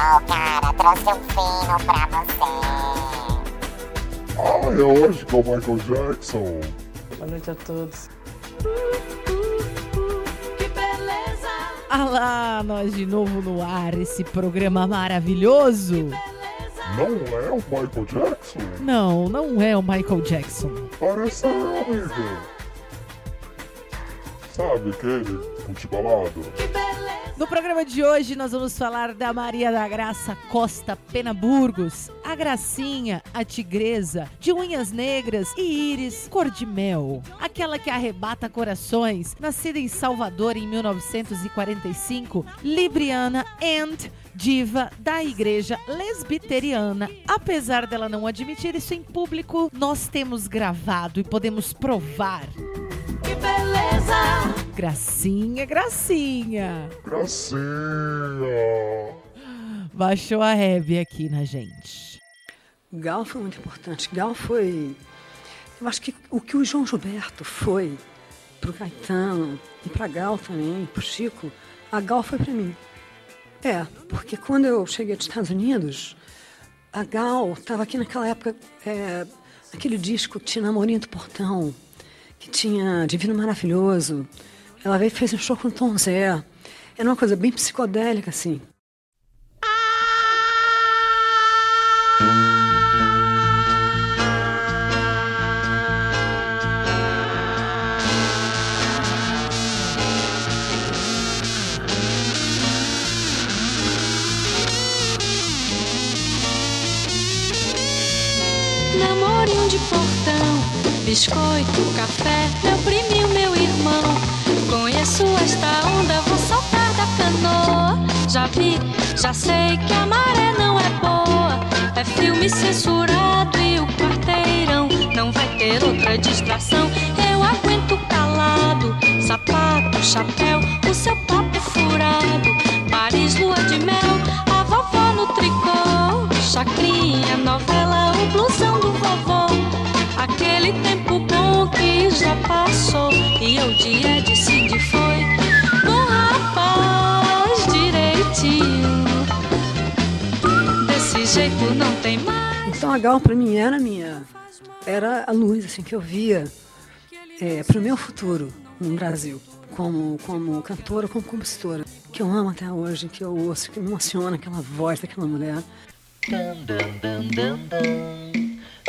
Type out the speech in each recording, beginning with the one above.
Oh, cara, trouxe um fino pra você. Ah, é hoje com o Michael Jackson. Boa noite a todos. Ah lá, nós de novo no ar, esse programa maravilhoso. Não é o Michael Jackson? Não, não é o Michael Jackson. Parece ser, amigo. Sabe aquele multibalado? No programa de hoje nós vamos falar da Maria da Graça Costa Pena Burgos, a Gracinha, a Tigresa, de unhas negras e íris cor de mel. Aquela que arrebata corações, nascida em Salvador em 1945, libriana and diva da igreja lesbiteriana. Apesar dela não admitir isso em público, nós temos gravado e podemos provar. Que beleza! Gracinha, gracinha. Gracinha. Baixou a Hebe aqui na gente. Gal foi muito importante. Gal foi. Eu acho que o que o João Gilberto foi pro Caetano e pra Gal também, pro Chico, a Gal foi para mim. É, porque quando eu cheguei dos Estados Unidos, a Gal estava aqui naquela época, é, aquele disco tinha Namorinho do Portão, que tinha Divino Maravilhoso. Ela veio e fez um show com Tom Zé. Era uma coisa bem psicodélica, assim. Biscoito, café, meu priminho, meu irmão. Conheço esta onda, vou saltar da canoa. Já vi, já sei que a maré não é boa. É filme censurado e o quarteirão não vai ter outra distração. Eu aguento calado, sapato, chapéu, o seu papo furado. Paris, lua de mel, a vovó no tricô. Chacrinha, o dia decide foi. Bom rapaz, direitinho. Desse jeito não tem mais. Então a Gal para mim era minha, era a luz assim que eu via é, para o meu futuro no Brasil, como como cantora, como compositora, que eu amo até hoje, que eu ouço, que me emociona aquela voz daquela mulher.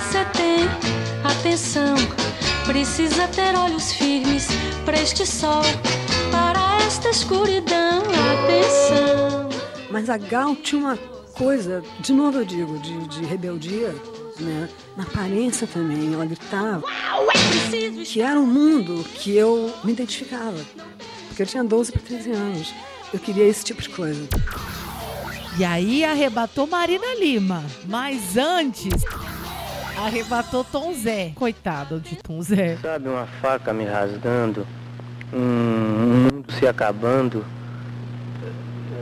Você tem? Atenção, precisa ter olhos firmes para este sol, para esta escuridão. Atenção. Mas a Gal tinha uma coisa, de novo eu digo, de, de rebeldia, né? Na aparência também, ela gritava. Que era um mundo que eu me identificava. Porque eu tinha 12 para 13 anos. Eu queria esse tipo de coisa. E aí arrebatou Marina Lima. Mas antes, arrebatou Tom Zé. Coitado de Tom Zé. Sabe, uma faca me rasgando, um mundo se acabando.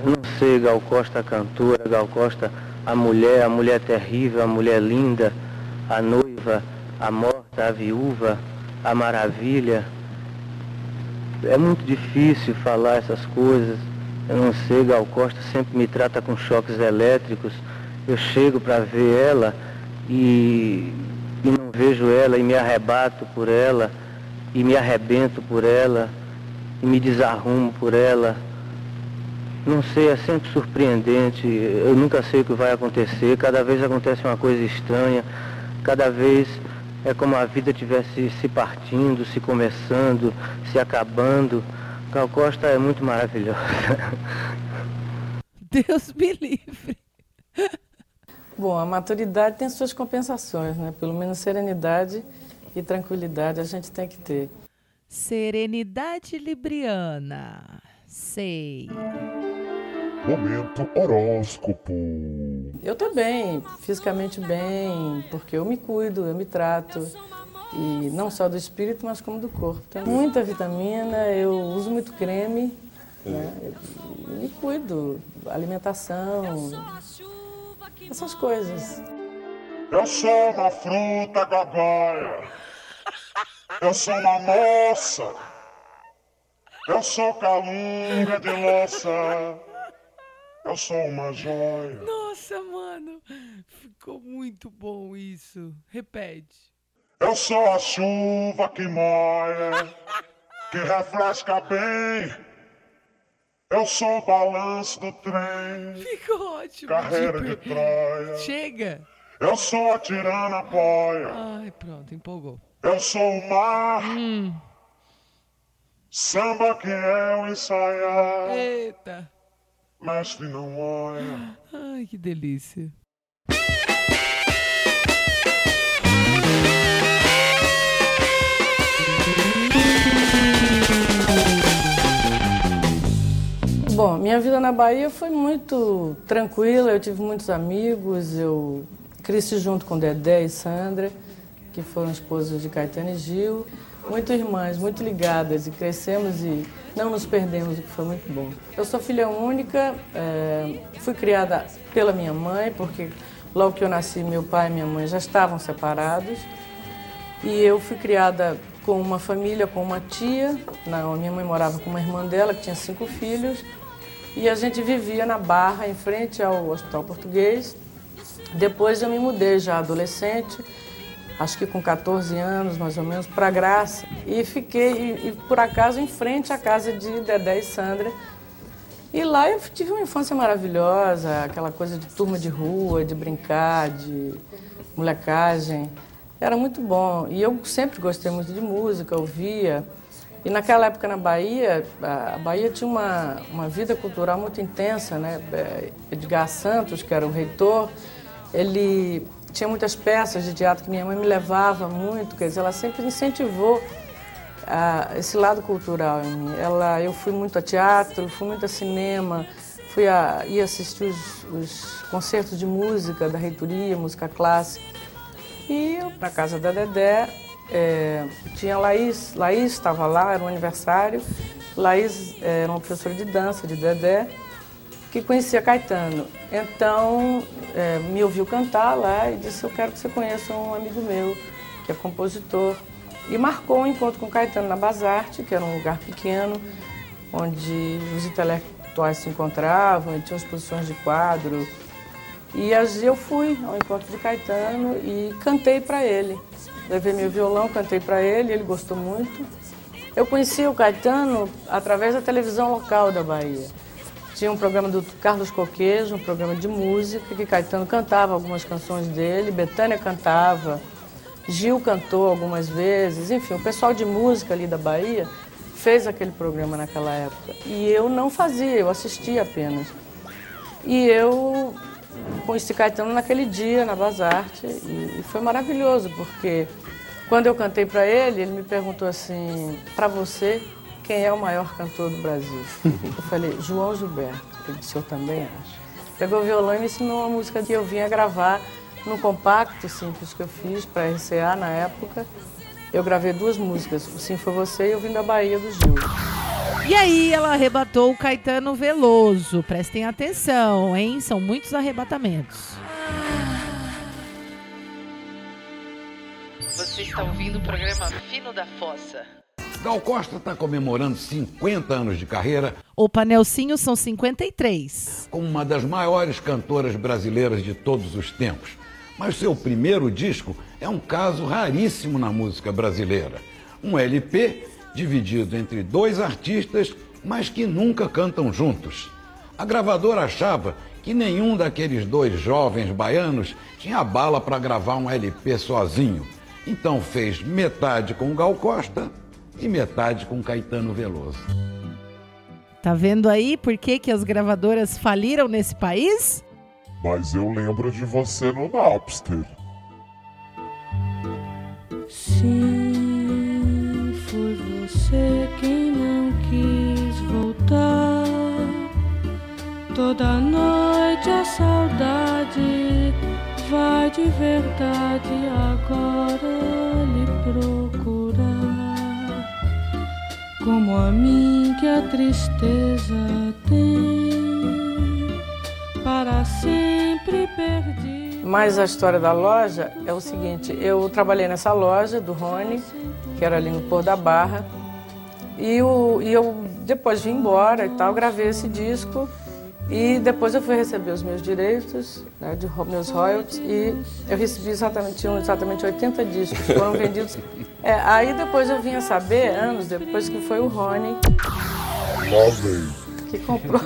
Eu não sei, Gal Costa a cantora, Gal Costa a mulher, a mulher terrível, a mulher linda, a noiva, a morta, a viúva, a maravilha. É muito difícil falar essas coisas. Eu não sei, Gal Costa sempre me trata com choques elétricos. Eu chego para ver ela e, e não vejo ela e me arrebato por ela e me arrebento por ela e me desarrumo por ela. Não sei, é sempre surpreendente. Eu nunca sei o que vai acontecer. Cada vez acontece uma coisa estranha. Cada vez é como a vida tivesse se partindo, se começando, se acabando. Gal Costa é muito maravilhosa. Deus me livre. Bom, a maturidade tem suas compensações, né? Pelo menos serenidade e tranquilidade a gente tem que ter. Serenidade libriana. Sei. Momento horóscopo. Eu tô bem, fisicamente bem, porque eu me cuido, eu me trato. E não só do espírito, mas como do corpo. Tem muita vitamina, eu uso muito creme, né? E me cuido, alimentação, essas coisas. Eu sou uma fruta gagaia. Eu sou uma moça. Eu sou calunga de louça. Eu sou uma joia. Nossa, mano. Ficou muito bom isso. Repete. Eu sou a chuva que molha, que refresca bem. Eu sou o balanço do trem, Ficou ótimo. carreira de Tipo, Troia. Chega. Eu sou a tirana boia. Ai, pronto, empolgou. Eu sou o mar, Hum. samba que eu ensaiar. Eita. Mestre não olha. Ai, que delícia. Bom, minha vida na Bahia foi muito tranquila, eu tive muitos amigos, eu cresci junto com Dedé e Sandra, que foram esposas de Caetano e Gil, muito irmãs, muito ligadas, e crescemos e não nos perdemos, o que foi muito bom. Eu sou filha única, eh, fui criada pela minha mãe, porque logo que eu nasci, meu pai e minha mãe já estavam separados, e eu fui criada com uma família, com uma tia. Não, minha mãe morava com uma irmã dela, que tinha cinco filhos. E a gente vivia na Barra, em frente ao Hospital Português. Depois eu me mudei já adolescente, acho que com 14 anos mais ou menos, para Graça. E fiquei, e, e, por acaso, em frente à casa de Dedé e Sandra. E lá eu tive uma infância maravilhosa, aquela coisa de turma de rua, de brincar, de molecagem. Era muito bom. E eu sempre gostei muito de música, ouvia. E naquela época na Bahia, a Bahia tinha uma, uma vida cultural muito intensa, né? É, Edgar Santos, que era o reitor, ele tinha muitas peças de teatro que minha mãe me levava muito, quer dizer, ela sempre incentivou ah, esse lado cultural em mim. Ela, eu fui muito a teatro, fui muito a cinema, fui a, ia assistir os, os concertos de música da reitoria, música clássica. E eu, na casa da Dedé, é, tinha Laís, Laís estava lá, era um aniversário. Laís era uma professora de dança de Dedé, que conhecia Caetano. Então, é, me ouviu cantar lá e disse, eu quero que você conheça um amigo meu, que é compositor. E marcou um encontro com Caetano na Basarte, que era um lugar pequeno, onde os intelectuais se encontravam, e tinha exposições de quadro. E eu fui ao encontro de Caetano e cantei para ele. Levei meu violão, cantei para ele, ele gostou muito. Eu conheci o Caetano através da televisão local da Bahia. Tinha um programa do Carlos Coquejo, um programa de música, que Caetano cantava algumas canções dele, Betânia cantava, Gil cantou algumas vezes, enfim, o pessoal de música ali da Bahia fez aquele programa naquela época. E eu não fazia, eu assistia apenas. E eu conheci Caetano naquele dia, na Basarte, e, e foi maravilhoso, porque quando eu cantei para ele, ele me perguntou assim, para você, quem é o maior cantor do Brasil? Eu falei, João Gilberto. Ele disse, eu também acho. Pegou o violão e me ensinou uma música que eu vinha gravar no compacto simples que eu fiz para RCA na época. Eu gravei duas músicas, o Sim Foi Você e Eu Vim da Bahia do Gil. E aí ela arrebatou o Caetano Veloso. Prestem atenção, hein? São muitos arrebatamentos. Você está ouvindo o programa Fino da Fossa. Gal Costa está comemorando 50 anos de carreira O Panelcinho são 53. como uma das maiores cantoras brasileiras de todos os tempos. Mas seu primeiro disco é um caso raríssimo na música brasileira. Um LP dividido entre dois artistas, mas que nunca cantam juntos. A gravadora achava que nenhum daqueles dois jovens baianos tinha bala para gravar um LP sozinho. Então fez metade com Gal Costa e metade com Caetano Veloso. Tá vendo aí por que, que as gravadoras faliram nesse país? Mas eu lembro de você no Napster. Sim, foi você quem não quis voltar. Toda noite a saudade vai de verdade agora lhe procurar. Como a mim que a tristeza tem para sempre perdi. Mas a história da loja é o seguinte: eu trabalhei nessa loja do Rony, que era ali no Pôr da Barra, e, o, e eu depois vim embora e tal, gravei esse disco. E depois eu fui receber os meus direitos, né, de meus royalties, e eu recebi exatamente, exatamente 80 discos, foram vendidos. É, aí depois eu vim a saber, anos depois, que foi o Rony. Que comprou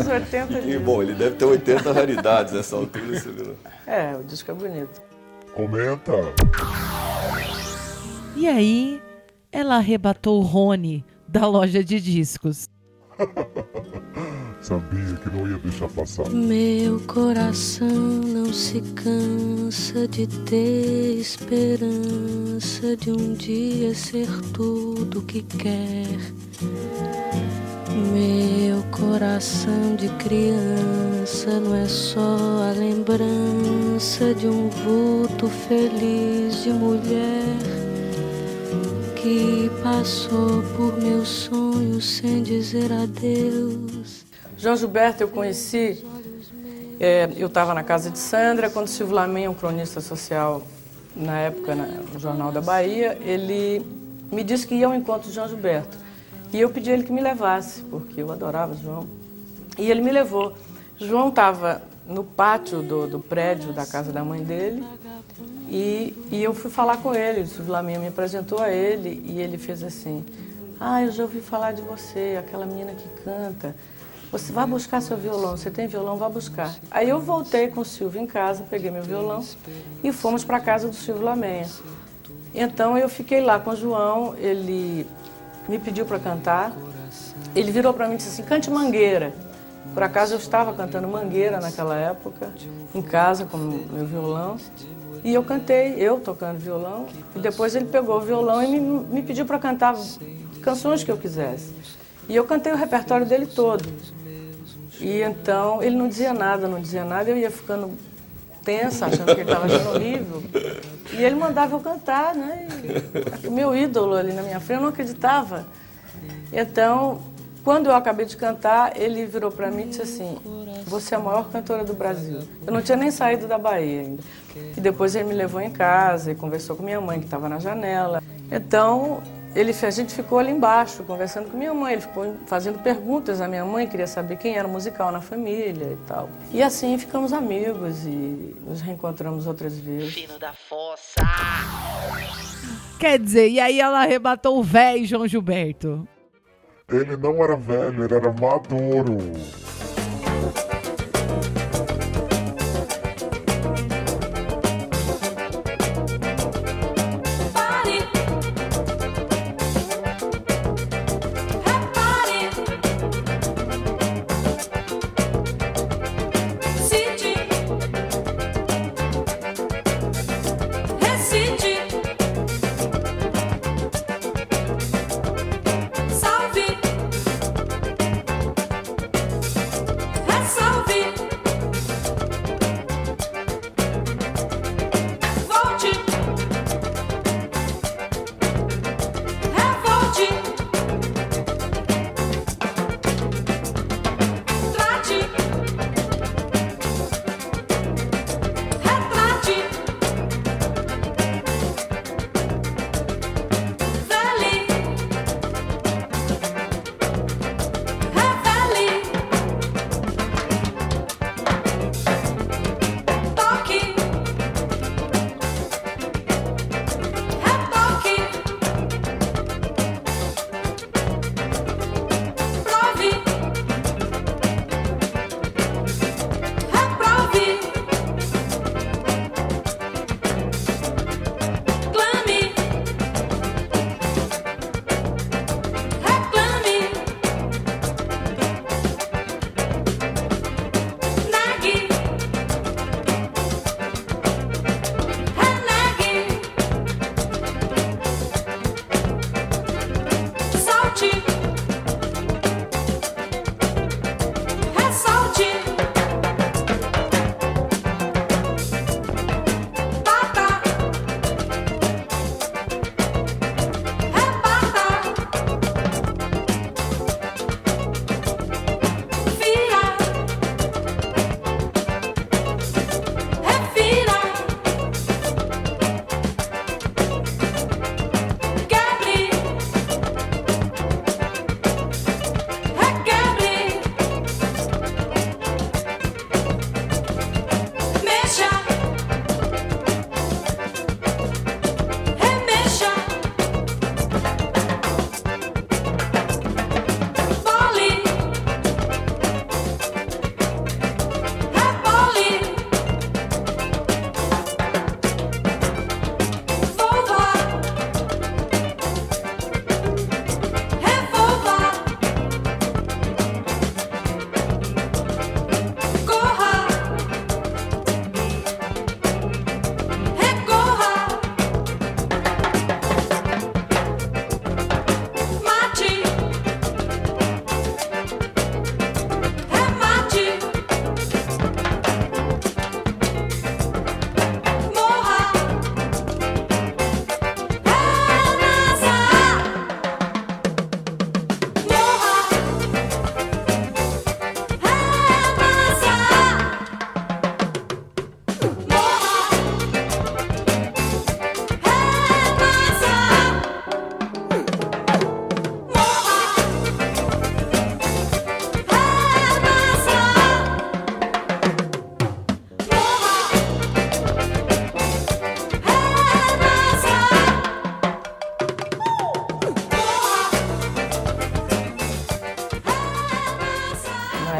os 80 E bom, ele deve ter 80 raridades nessa altura, viu? É, o disco é bonito. Comenta. E aí, ela arrebatou o Rony da loja de discos. Sabia que não ia deixar passar. Meu coração não se cansa de ter esperança de um dia ser tudo o que quer. Meu coração de criança não é só a lembrança de um vulto feliz de mulher que passou por meus sonhos sem dizer adeus. João Gilberto eu conheci, é, eu estava na casa de Sandra, quando Silvio Lamen, um cronista social na época no Jornal da Bahia, ele me disse que ia ao encontro de João Gilberto. E eu pedi a ele que me levasse, porque eu adorava João. E ele me levou. João estava no pátio do, do prédio da casa da mãe dele e, e eu fui falar com ele. O Silvio me apresentou a ele e ele fez assim: Ah, eu já ouvi falar de você, aquela menina que canta. Você vai buscar seu violão, você tem violão, vá buscar. Aí eu voltei com o Silvio em casa, peguei meu violão e fomos para a casa do Silvio Lamenha. Então eu fiquei lá com o João, ele me pediu para cantar. Ele virou para mim e disse assim: cante Mangueira. Por acaso eu estava cantando Mangueira naquela época, em casa com meu violão. E eu cantei, eu tocando violão. E depois ele pegou o violão e me, me pediu para cantar canções que eu quisesse. E eu cantei o repertório dele todo. E então ele não dizia nada, não dizia nada, eu ia ficando tensa, achando que ele estava achando horrível. E ele mandava eu cantar, né? E o meu ídolo ali na minha frente, eu não acreditava. Então, quando eu acabei de cantar, ele virou para mim e disse assim: Você é a maior cantora do Brasil. Eu não tinha nem saído da Bahia ainda. E depois ele me levou em casa e conversou com minha mãe, que estava na janela. Então, ele, a gente ficou ali embaixo, conversando com minha mãe. Ele ficou fazendo perguntas à minha mãe, queria saber quem era o musical na família e tal. E assim ficamos amigos e nos reencontramos outras vezes. Fino da fossa. Quer dizer, e aí ela arrebatou o véi João Gilberto. Ele não era velho, ele era maduro.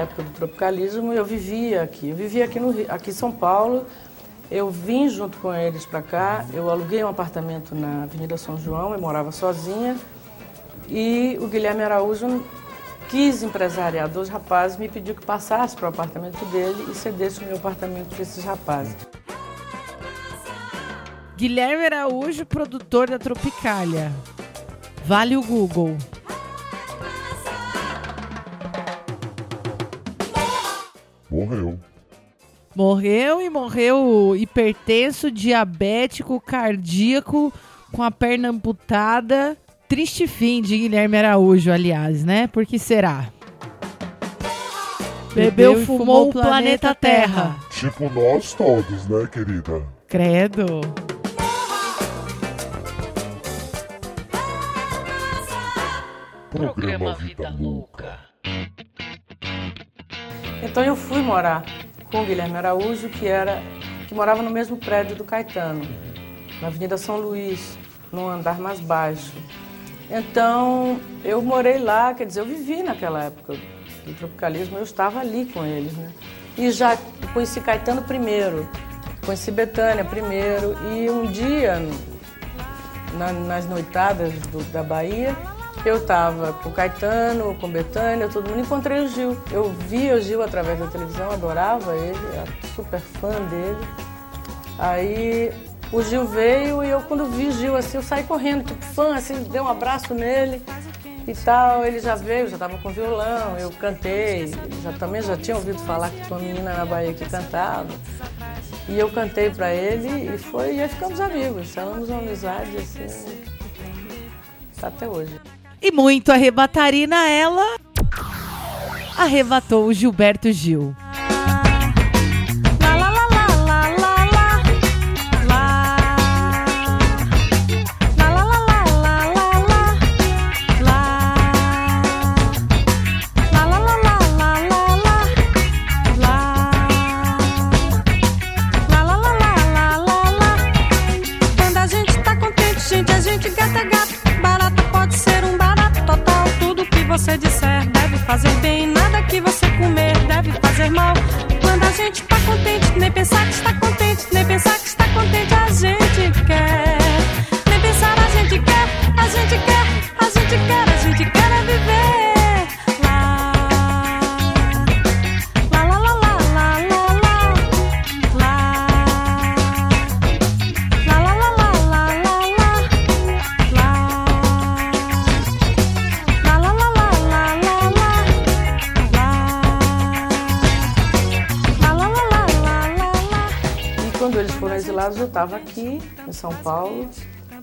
Tropicalismo, eu vivia aqui. Eu vivia aqui, no, aqui em São Paulo. Eu vim junto com eles para cá. Eu aluguei um apartamento na Avenida São João, eu morava sozinha. E o Guilherme Araújo quis empresariar dois rapazes, me pediu que passasse para o apartamento dele e cedesse o meu apartamento para esses rapazes. Guilherme Araújo, produtor da Tropicália. Vale o Google. Morreu. Morreu e morreu hipertenso, diabético, cardíaco, com a perna amputada. Triste fim de Guilherme Araújo, aliás, né? Por que será? Bebeu e fumou o planeta Terra. Tipo nós todos, né, querida? Credo. Programa Vida Louca. Então eu fui morar com o Guilherme Araújo, que era que morava no mesmo prédio do Caetano, na Avenida São Luís, num andar mais baixo. Então eu morei lá, quer dizer, eu vivi naquela época do tropicalismo, eu estava ali com eles, né? E já conheci Caetano primeiro, conheci Betânia primeiro, e um dia, na- nas noitadas do- da Bahia, eu estava com o Caetano, com Betânia, todo mundo, encontrei o Gil. Eu via o Gil através da televisão, adorava ele, era super fã dele. Aí o Gil veio e eu, quando vi o Gil assim, eu saí correndo, tipo fã, assim, dei um abraço nele e tal. Ele já veio, já estava com violão, eu cantei, já, também já tinha ouvido falar que tinha uma menina na Bahia que cantava. E eu cantei para ele e foi, e aí ficamos amigos, falamos uma amizade assim, até hoje. E muito arrebatarina ela arrebatou o Gilberto Gil. Que você comer deve fazer mal. Quando a gente tá contente, estava aqui, em São Paulo.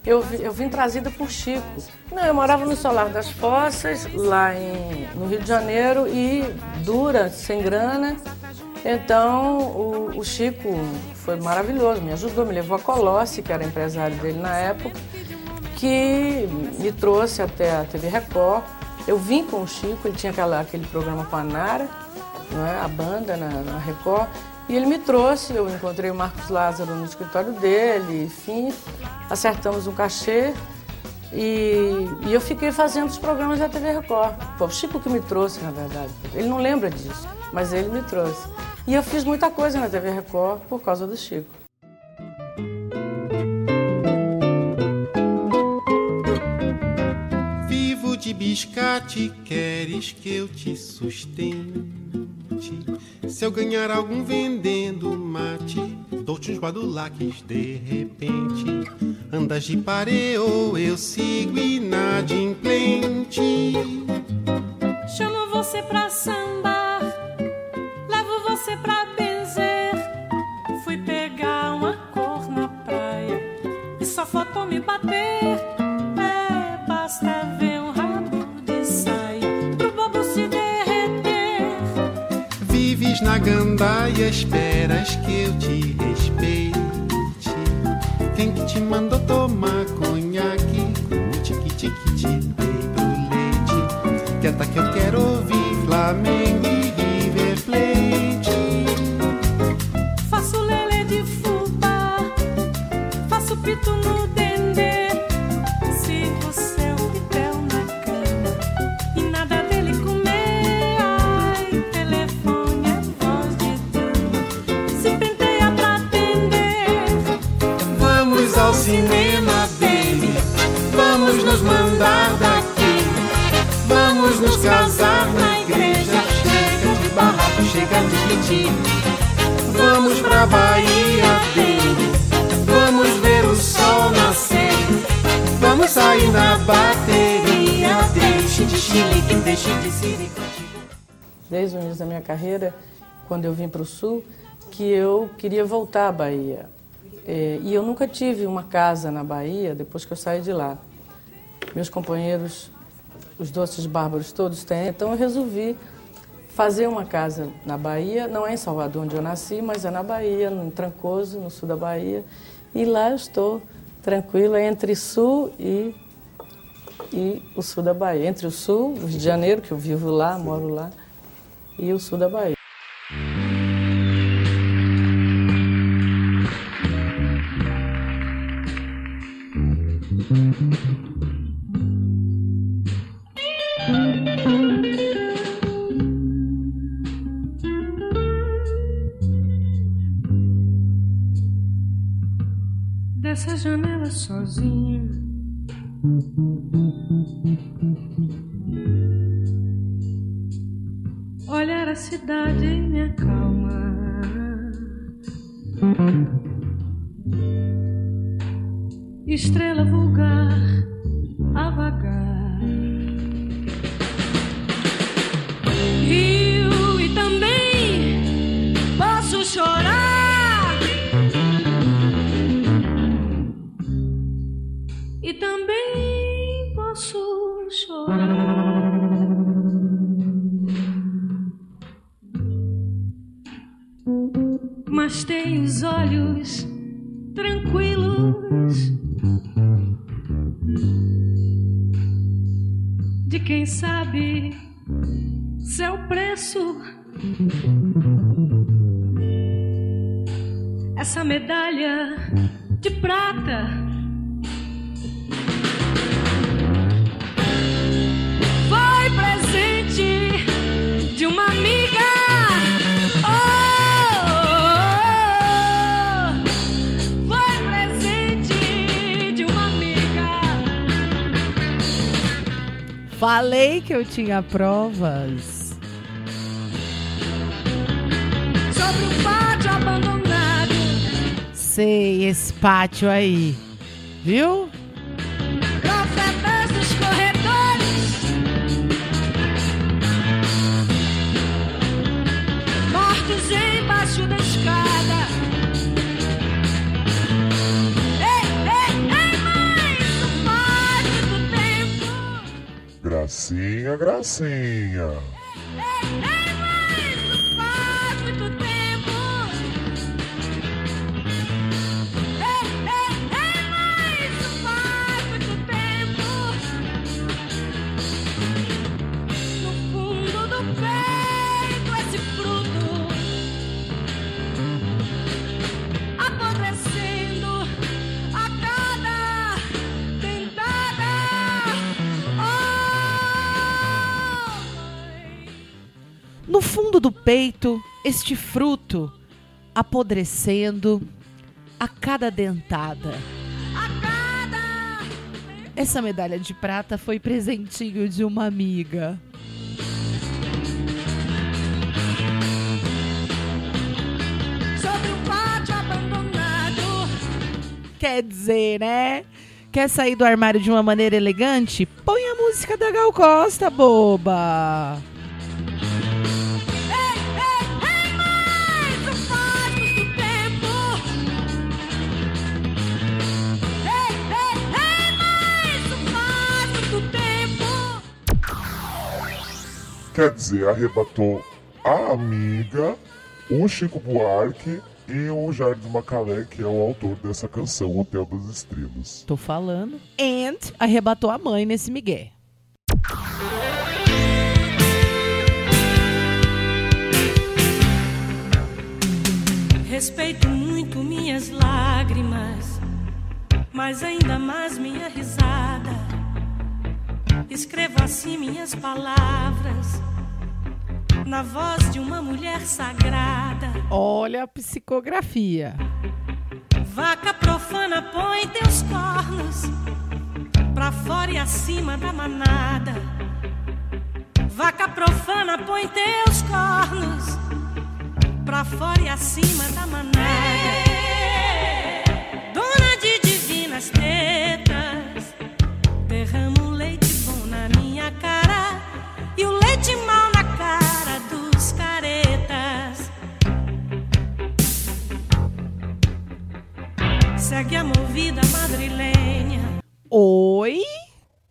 Eu, eu vim trazida por Chico. Não, eu morava no Solar das Fossas, lá em, no Rio de Janeiro, e dura, sem grana. Então, o, o Chico foi maravilhoso, me ajudou, me levou a Colossi, que era empresário dele na época, que me trouxe até a TV Record. Eu vim com o Chico, ele tinha aquela, aquele programa com a Nara, não é? a banda na, na Record. E ele me trouxe, eu encontrei o Marcos Lázaro no escritório dele, enfim, acertamos um cachê e, e eu fiquei fazendo os programas da TV Record. Foi o Chico que me trouxe, na verdade. Ele não lembra disso, mas ele me trouxe. E eu fiz muita coisa na TV Record por causa do Chico. Vivo de biscate, queres que eu te sustente? Se eu ganhar algum vendendo mate, dou-te uns guadulaques de repente. Andas de pareo, eu sigo inadimplente. Chamo você pra sambar, Vives na gandaia, esperas que eu te respeite. Quem que te mandou tomar conhaque? Com tique-tique te dei pro leite. Canta que eu quero ouvir Flamengo nos mandar daqui. Vamos nos casar na igreja. Chega de barraco, chega de pedir. Vamos pra Bahia, baby. Vamos ver o sol nascer. Vamos sair na bateria. Deixe de chilique, deixe de sirico. Desde o início da minha carreira, quando eu vim para o Sul, que eu queria voltar à Bahia. É, e eu nunca tive uma casa na Bahia depois que eu saí de lá. Meus companheiros, os doces bárbaros todos têm, então eu resolvi fazer uma casa na Bahia, não é em Salvador onde eu nasci, mas é na Bahia, em Trancoso, no sul da Bahia. E lá eu estou tranquila entre sul e, e o sul da Bahia. Entre o sul, o Rio de Janeiro, que eu vivo lá, moro lá, e o sul da Bahia. Olhar a cidade Falei que eu tinha provas. Sobre o pátio abandonado. Sei esse pátio aí. Viu? Gracinha, gracinha. Fundo do peito, este fruto apodrecendo a cada dentada. Essa medalha de prata foi presentinho de uma amiga. Sobre o pátio abandonado. Quer dizer, né? Quer sair do armário de uma maneira elegante? Põe a música da Gal Costa, boba! Quer dizer, arrebatou a amiga, o Chico Buarque e o Jardim Macalé, que é o autor dessa canção, Hotel das Estrelas. Tô falando. And arrebatou a mãe nesse migué. Respeito muito minhas lágrimas, mas ainda mais minha risada. Escrevo assim minhas palavras, na voz de uma mulher sagrada. Olha a psicografia. Vaca profana, põe teus cornos pra fora e acima da manada. Vaca profana, põe teus cornos pra fora e acima da manada. Dona de divinas tetas, Segue a movida madrilenha. Oi?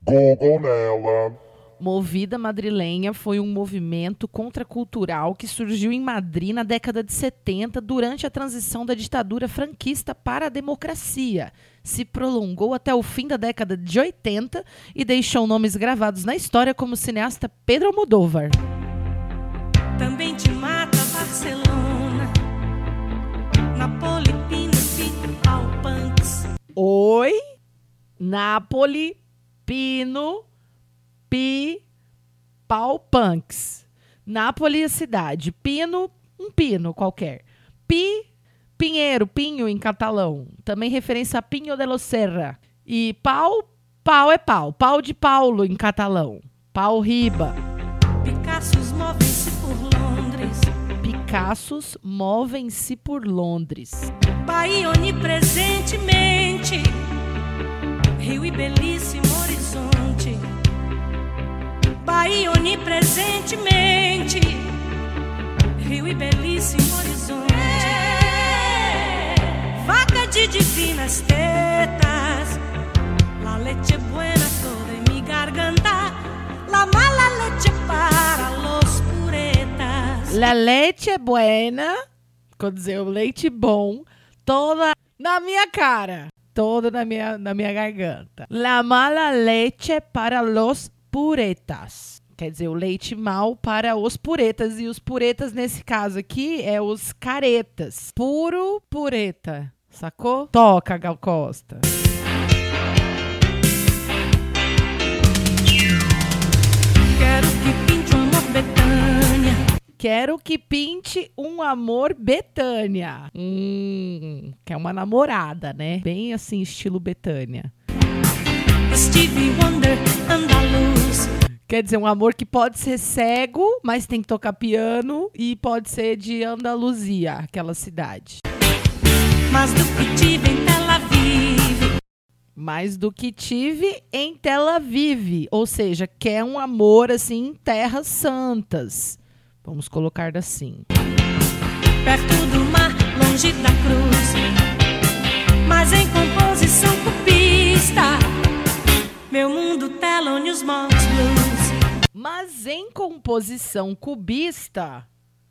Google nela. Movida Madrilenha foi um movimento contracultural que surgiu em Madrid na década de 70 durante a transição da ditadura franquista para a democracia. Se prolongou até o fim da década de 80 e deixou nomes gravados na história como o cineasta Pedro Almodóvar. Também te mata Barcelona, Napoli. Oi? Napoli, Pino, Pi, Pau Punks. Nápoles, a cidade. Pino, um pino qualquer. Pi, pinheiro, pinho em catalão. Também referência a Pinho de los Serra. E pau, pau é pau. Pau de Paulo em catalão. Pau riba. Picassos movem-se por Londres. Bahia onipresentemente. Rio e belíssimo horizonte. Bahia onipresentemente. Rio e belíssimo horizonte. Vaca de divinas tetas. La leche buena toda en mi garganta. La mala leche para. La leite é buena, quer dizer, o leite bom, toda na minha cara, toda na minha, na minha garganta. La mala leche para los puretas. Quer dizer, o leite mal para os puretas. E os puretas, nesse caso aqui, é os caretas. Puro pureta. Sacou? Toca, Gal Costa. Quero que pinte um amor Betânia. Hum, que é uma namorada, né? Bem assim, estilo Betânia. Stevie Wonder, andaluz. Quer dizer, um amor que pode ser cego, mas tem que tocar piano e pode ser de Andaluzia, aquela cidade. Mas do que tive em Tel Aviv. Mais do que tive em Tel Aviv, ou seja, quer um amor assim em terras santas. Vamos colocar assim. Perto do mar, longe da cruz. Mas em composição cubista. Meu mundo Thelonious Monk Blues. Mas em composição cubista,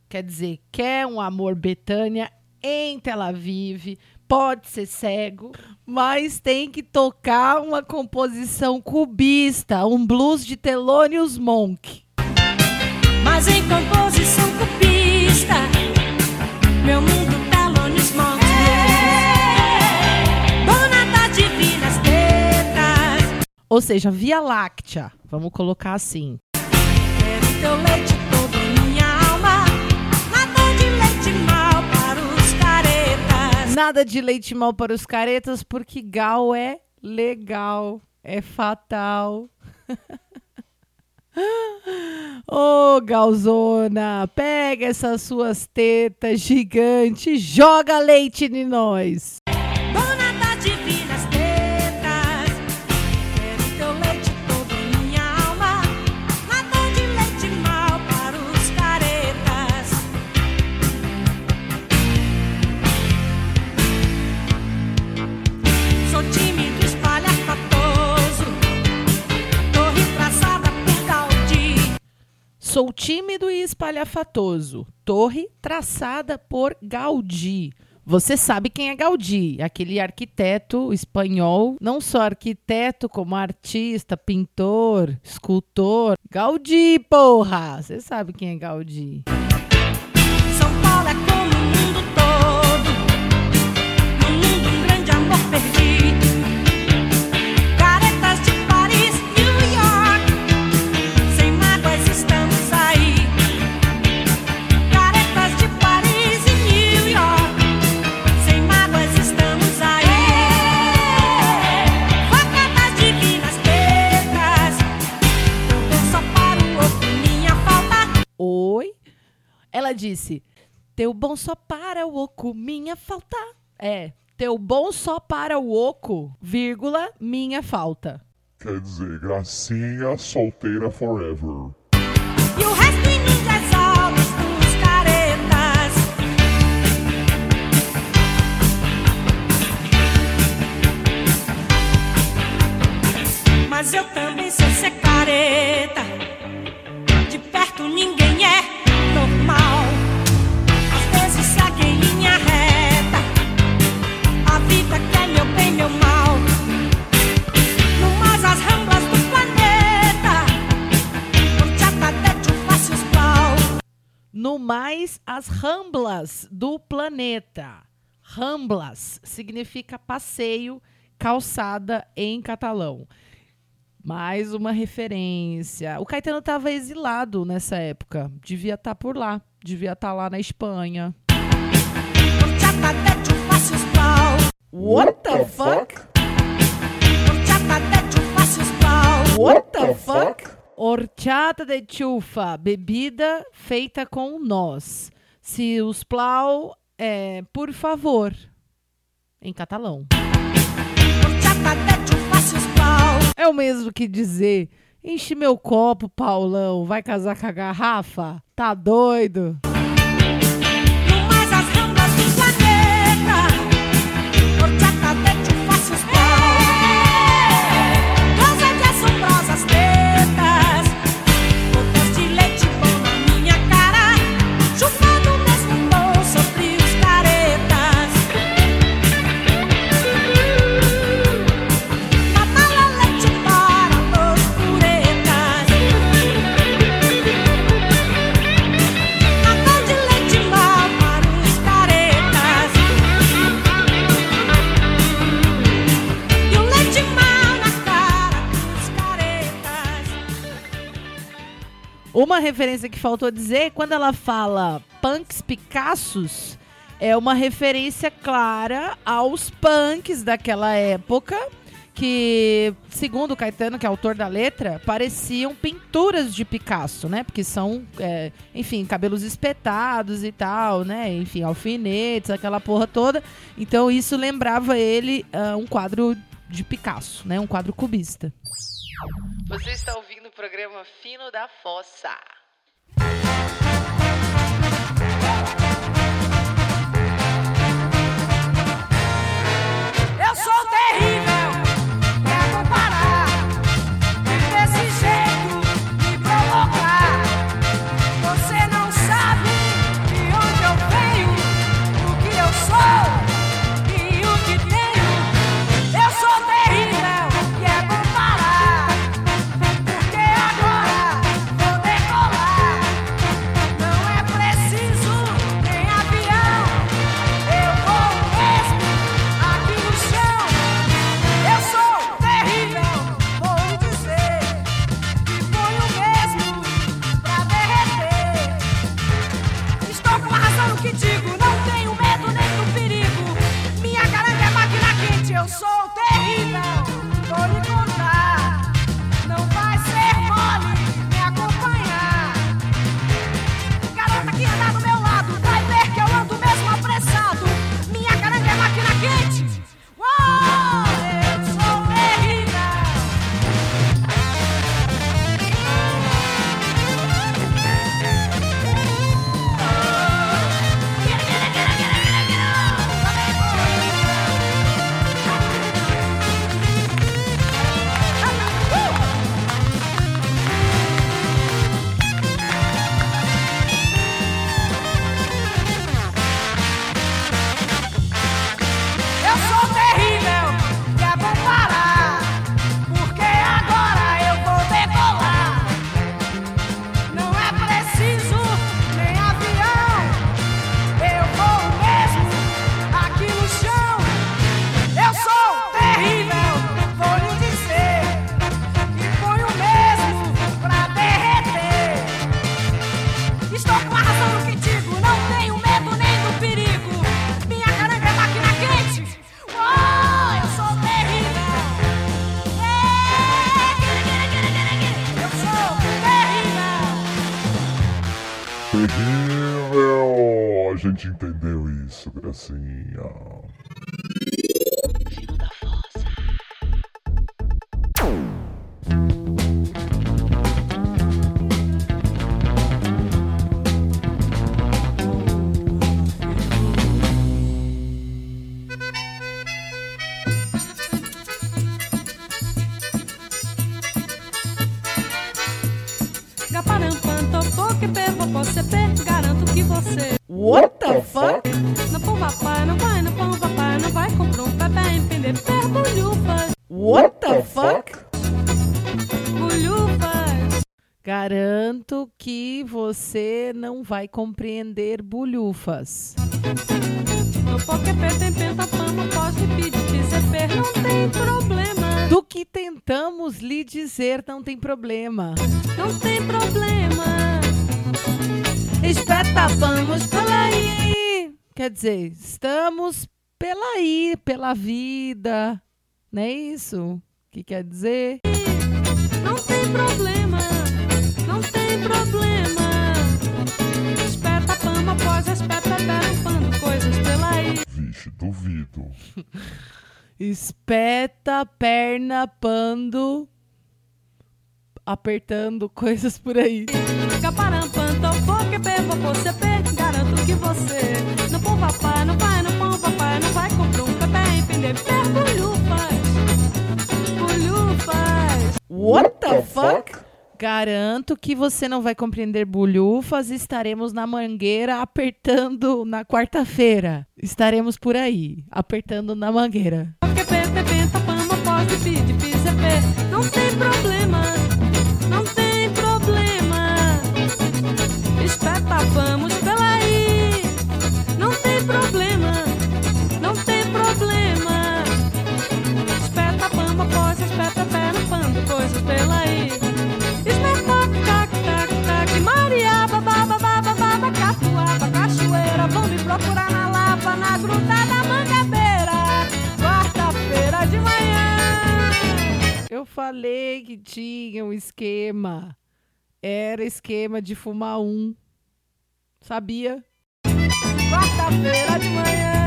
quer dizer, quer um amor Betânia em Tel Aviv, pode ser cego, mas tem que tocar uma composição cubista, um blues de Thelonious Monk. Mas em composição divinas tetas. Ou seja, Via Láctea, vamos colocar assim. Quero teu leite todo em minha alma. Nada de leite mal para os caretas. Nada de leite mal para os caretas, porque gal é legal, é fatal. Ô, Galzona, pega essas suas tetas gigantes, joga leite em nós. Sou tímido e espalhafatoso. Torre traçada por Gaudí. Você sabe quem é Gaudí, aquele arquiteto espanhol, não só arquiteto, como artista, pintor, escultor. Gaudí, porra! Você sabe quem é Gaudí. Ela disse: Teu bom só para o oco, minha falta. É, teu bom só para o oco, vírgula, minha falta. Quer dizer, gracinha solteira forever. E o resto em mim das dos caretas. Mas eu também sei ser careta. No mais as ramblas do planeta. Ramblas significa passeio, calçada em catalão. Mais uma referência. O Caetano estava exilado nessa época. Devia estar por lá. Devia estar lá na Espanha. What the fuck? What the fuck? Horchata de chufa, bebida feita com nós. Se os plau, é, por favor, em catalão. É o mesmo que dizer, enche meu copo, Paulão, vai casar com a garrafa? Tá doido? Uma referência que faltou dizer, quando ela fala punks Picassos, é uma referência clara aos punks daquela época, que, segundo Caetano, que é autor da letra, pareciam pinturas de Picasso, né? Porque são, é, enfim, cabelos espetados e tal, né? Enfim, alfinetes, aquela porra toda. Então isso lembrava ele ah, um quadro de Picasso, né? Um quadro cubista. Você está ouvindo o programa Fino da Fossa. Eu sou terrível, Garanto que você não vai compreender bulhufas. Do que tentamos lhe dizer, não tem problema. Não tem problema. Espeta, vamos pela aí. Quer dizer, estamos pela aí, pela vida. Não é isso? O que quer dizer? Não tem problema. Tem problema. Espeta, pama, após espeta, pera, pano, coisas pela aí. Vixe, duvido. Espeta, perna, pando, apertando coisas por aí. Caparampanto, porque perro você per, garanto que você. Não pão papai, não vai, não pão papai, não vai comprar um bebê empreender per bolhufas. Bolhufas. What the fuck? Garanto que você não vai compreender bulhufas. Estaremos na mangueira apertando na quarta-feira. Estaremos por aí, apertando na mangueira. Não tem problema. Eu falei que tinha um esquema. Era esquema de fumar um. Sabia? Quarta-feira de manhã.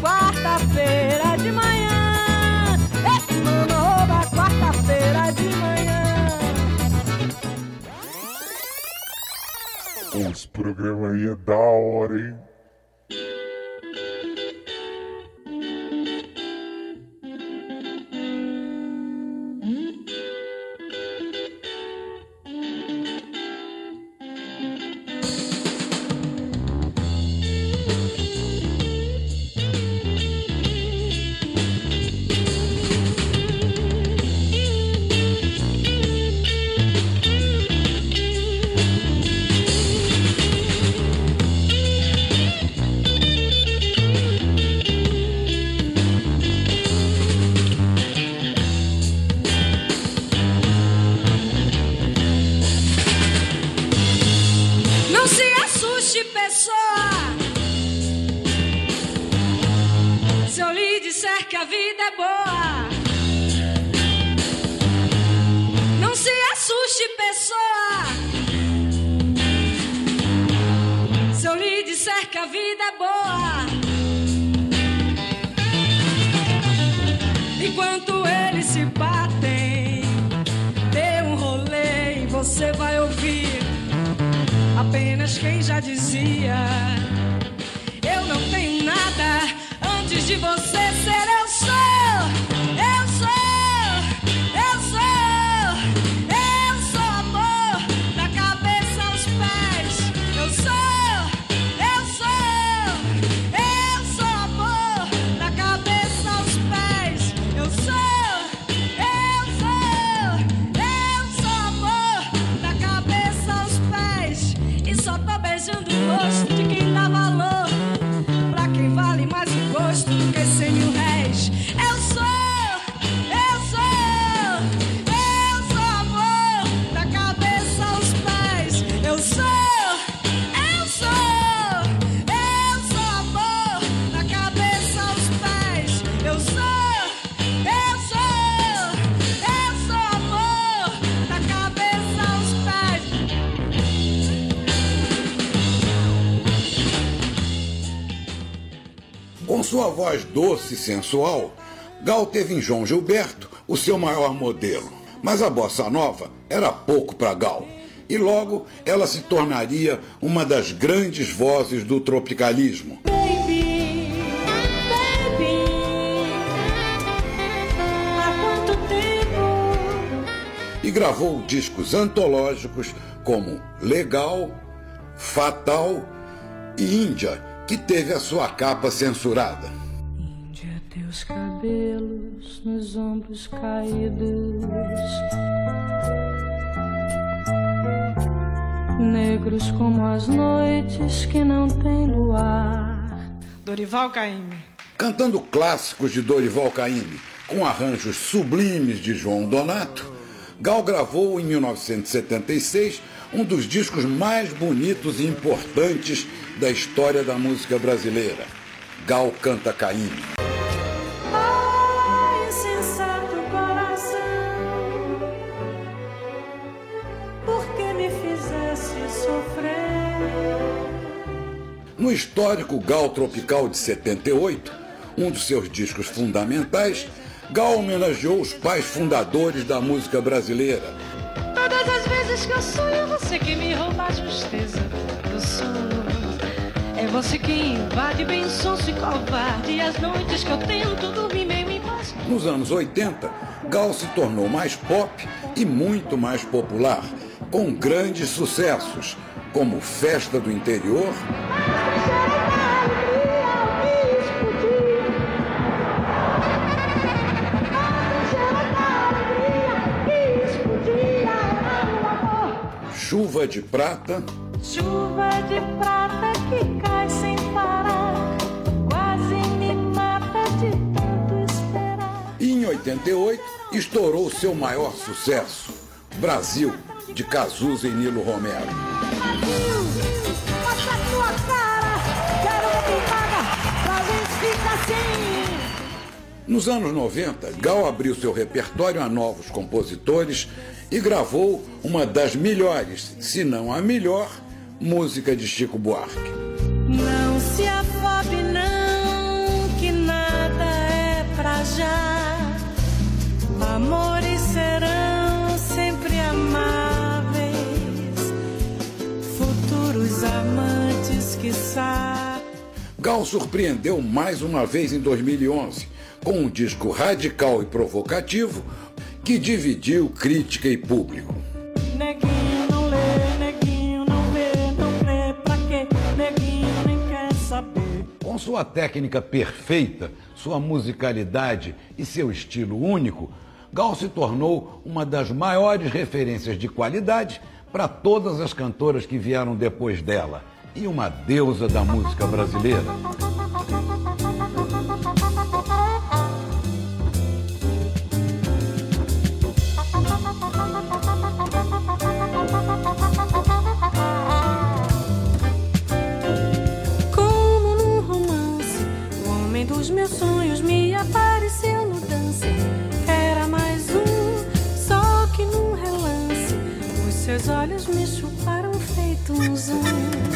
Quarta-feira de manhã. Esse mano da quarta-feira de manhã. Esse programa aí é da hora, hein? Só tô beijando o rosto de quem voz doce e sensual, Gal teve em João Gilberto o seu maior modelo. Mas a bossa nova era pouco para Gal. E logo ela se tornaria uma das grandes vozes do tropicalismo. E gravou discos antológicos como Legal, Fatal e Índia, que teve a sua capa censurada. Teus cabelos nos ombros caídos, negros como as noites que não têm luar. Dorival Caymmi. Cantando clássicos de Dorival Caymmi, com arranjos sublimes de João Donato, Gal gravou em 1976 um dos discos mais bonitos e importantes da história da música brasileira. Gal canta Caymmi. No histórico Gal Tropical de 78, um dos seus discos fundamentais, Gal homenageou os pais fundadores da música brasileira. Todas as vezes que eu sonho, você que me rouba a justeza do sono. É você que invade bem sonso e covarde. E as noites que eu tento dormir meio em paz. Nos anos 80, Gal se tornou mais pop e muito mais popular, com grandes sucessos, como Festa do Interior, Chuva de Prata Chuva de prata que cai sem parar. Quase me mata de tanto esperar. e, em 88, estourou seu maior sucesso, Brasil, de Cazuza e Nilo Romero. Nos anos 90, Gal abriu seu repertório a novos compositores e gravou uma das melhores, se não a melhor, música de Chico Buarque. Não se afobe, não, que nada é pra já. Amores Gal surpreendeu mais uma vez em 2011, com um disco radical e provocativo que dividiu crítica e público. Neguinho não lê, neguinho não vê, não crê pra quê? Neguinho nem quer saber. Com sua técnica perfeita, sua musicalidade e seu estilo único, Gal se tornou uma das maiores referências de qualidade para todas as cantoras que vieram depois dela e uma deusa da música brasileira. Como num romance, o homem dos meus sonhos me apareceu no dance. Era mais um, só que num relance, os seus olhos me chuparam feito um zoom.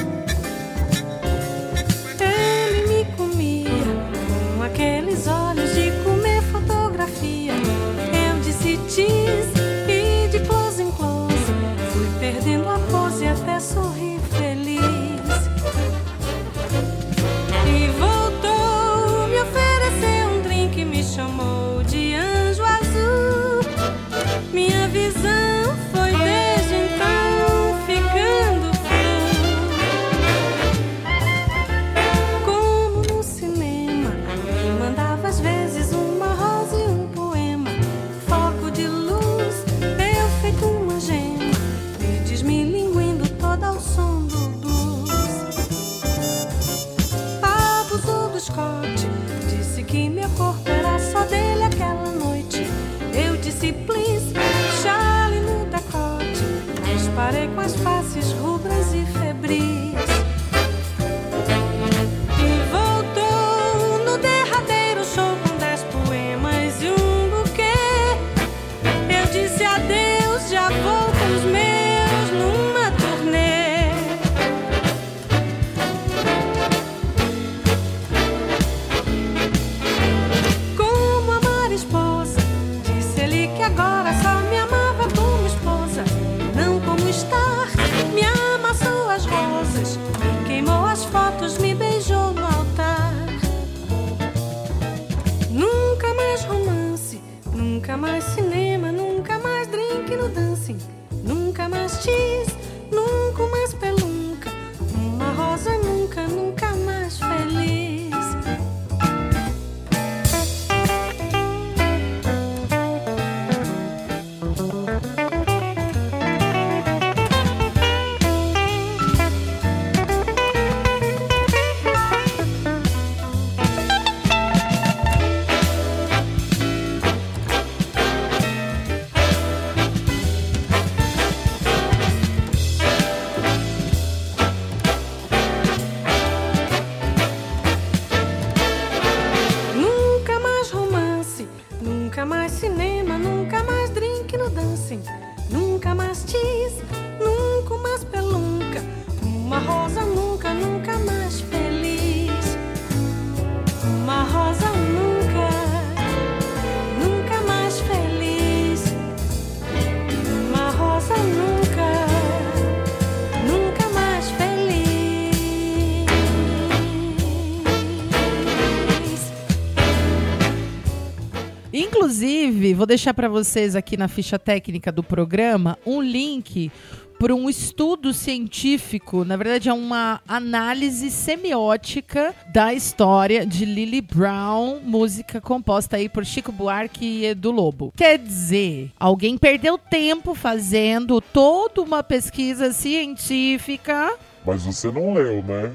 Inclusive, vou deixar para vocês aqui na ficha técnica do programa um link para um estudo científico, na verdade é uma análise semiótica da história de Lily Brown, música composta aí por Chico Buarque e Edu Lobo. Quer dizer, alguém perdeu tempo fazendo toda uma pesquisa científica. Mas você não leu, né?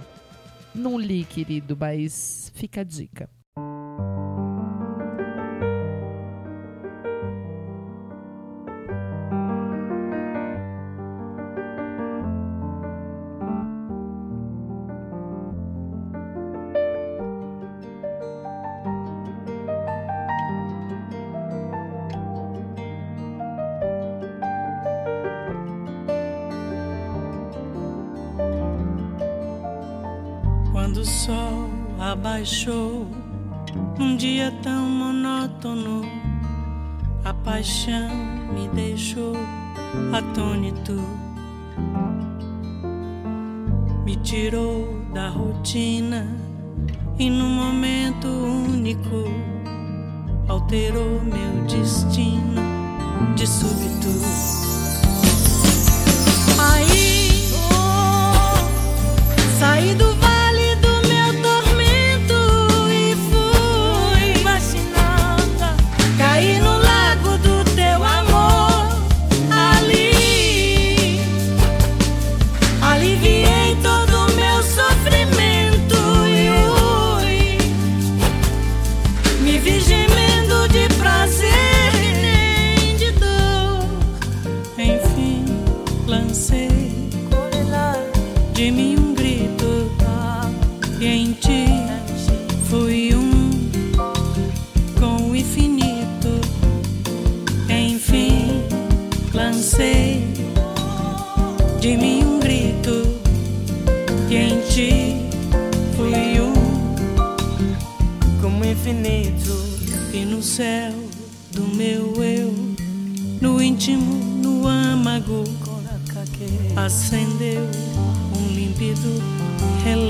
Não li, querido, mas fica a dica. Abaixou, num dia tão monótono, a paixão me deixou atônito. Me tirou da rotina e num momento único alterou meu destino de súbito.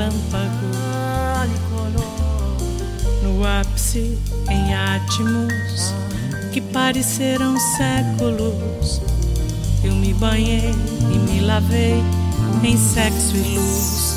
Relâmpago. No ápice, em átimos que pareceram séculos, eu me banhei e me lavei em sexo e luz.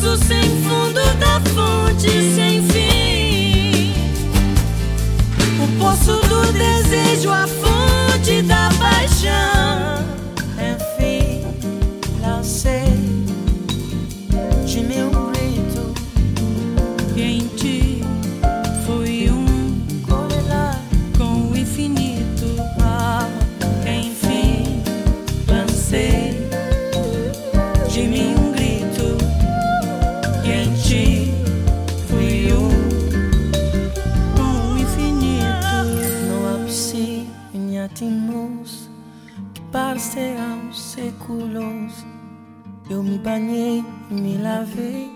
Poço sem fundo da fonte sem fim, o poço do desejo, a Eu me banhei e me lavei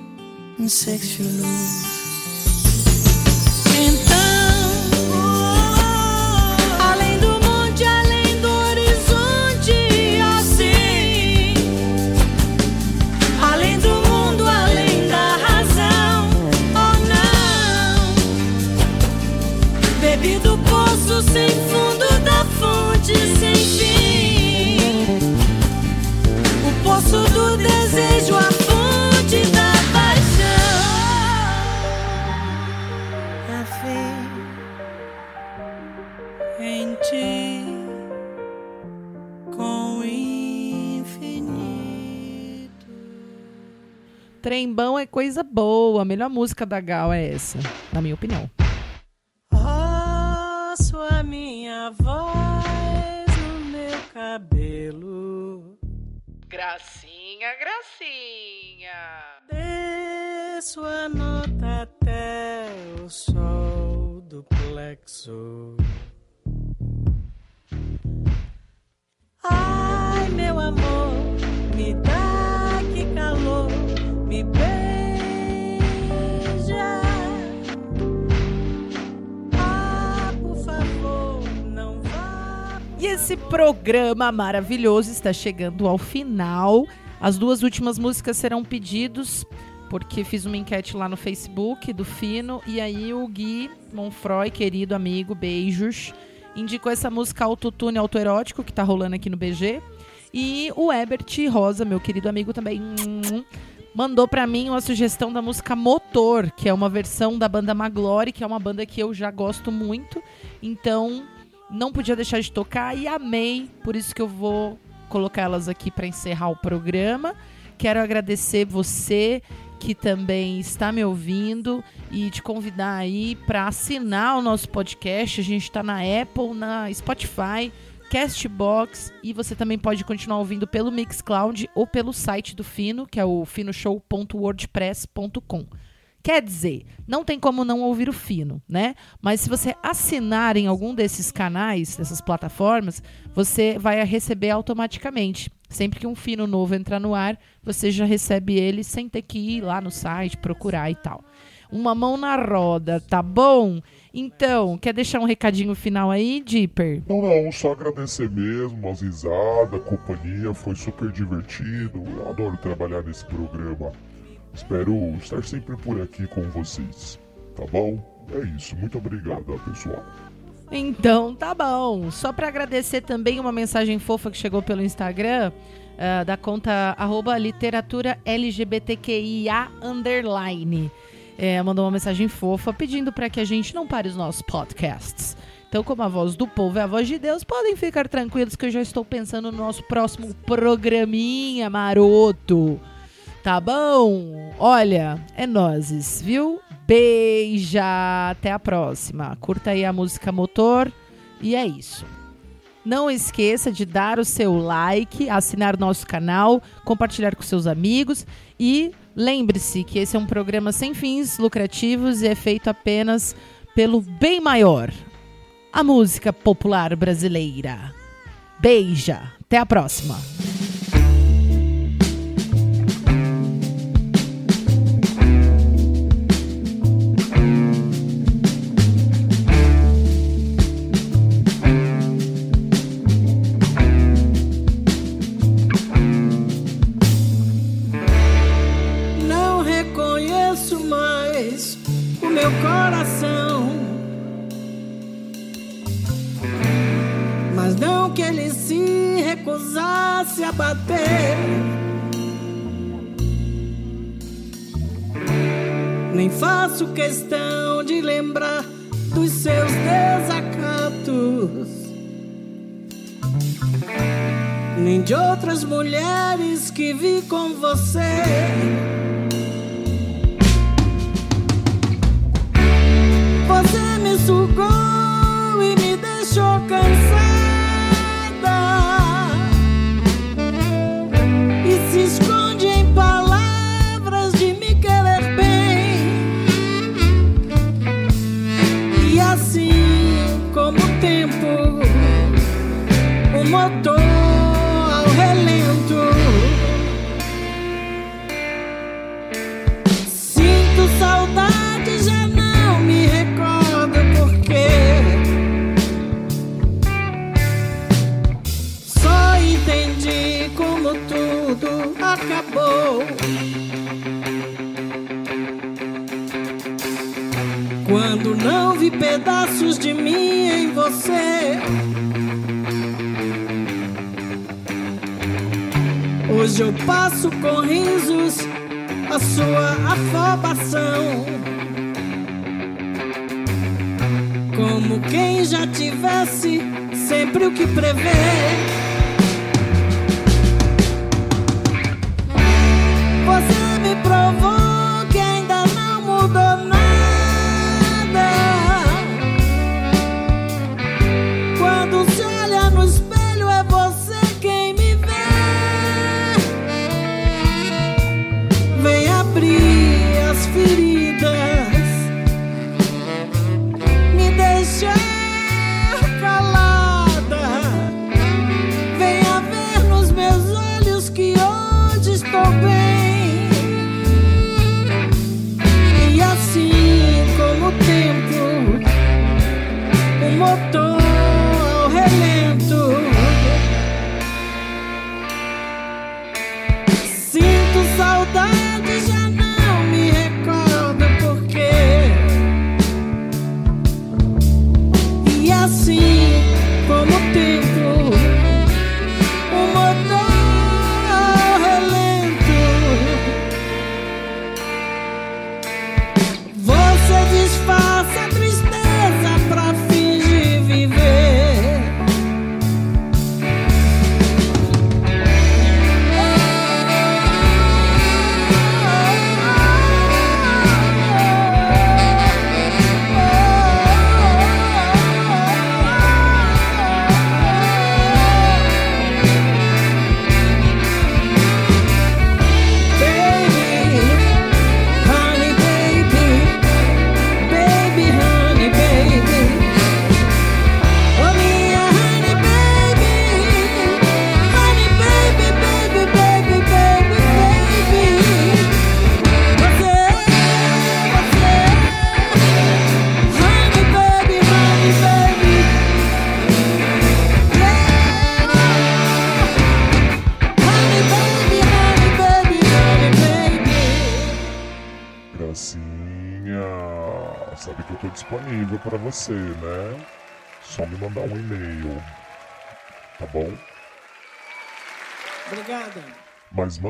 em ti com infinito. Trembão é coisa boa. A melhor música da Gal é essa, na minha opinião. Ouço a minha voz no meu cabelo. Gracinha, gracinha. Desço a nota até o sol do plexo. Ai, meu amor, me dá que calor, me beija. Ah, por favor, não vá. E esse programa maravilhoso está chegando ao final. As duas últimas músicas serão pedidos, porque fiz uma enquete lá no Facebook do Fino, e aí o Gui Monfroy, querido amigo, beijos, indicou essa música autotune autoerótico que tá rolando aqui no BG. E o Ebert Rosa, meu querido amigo também, hum, mandou pra mim uma sugestão da música Motor, que é uma versão da banda Maglore, que é uma banda que eu já gosto muito. Então, não podia deixar de tocar e amei, por isso que eu vou colocar elas aqui para encerrar o programa. Quero agradecer você que também está me ouvindo e te convidar aí para assinar o nosso podcast. A gente está na Apple, na Spotify, Castbox e você também pode continuar ouvindo pelo Mixcloud ou pelo site do Fino, que é o finoshow.wordpress.com. Quer dizer, não tem como não ouvir o Fino, né? Mas se você assinar em algum desses canais, dessas plataformas, você vai receber automaticamente. Sempre que um Fino novo entrar no ar, você já recebe ele sem ter que ir lá no site, procurar e tal. Uma mão na roda, tá bom? Então, quer deixar um recadinho final aí, Dipper? Não, não, só agradecer mesmo, as risadas, a companhia, foi super divertido. Eu adoro trabalhar nesse programa. Espero estar sempre por aqui com vocês. Tá bom? É isso. Muito obrigado, pessoal. Então, tá bom. Só para agradecer também uma mensagem fofa que chegou pelo Instagram, uh, da conta arroba literatura LGBTQIA underline. É, mandou uma mensagem fofa pedindo para que a gente não pare os nossos podcasts. Então, como a voz do povo é a voz de Deus, podem ficar tranquilos que eu já estou pensando no nosso próximo programinha maroto. Tá bom? Olha, é nozes, viu? Beija! Até a próxima. Curta aí a música Motor. E é isso. Não esqueça de dar o seu like, assinar nosso canal, compartilhar com seus amigos e lembre-se que esse é um programa sem fins lucrativos e é feito apenas pelo bem maior, a música popular brasileira. Beija! Até a próxima! Meu coração. Mas não que ele se recusasse a bater. Nem faço questão de lembrar dos seus desacatos. Nem de outras mulheres que vi com você. Você me sugou e me deixou cansada. Pedaços de mim em você. Hoje eu passo com risos a sua afobação. Como quem já tivesse sempre o que prever.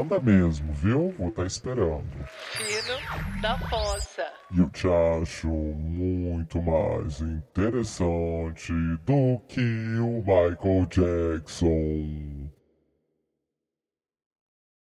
Manda mesmo, viu? Vou estar esperando. Fino da Fossa. E eu te acho muito mais interessante do que o Michael Jackson.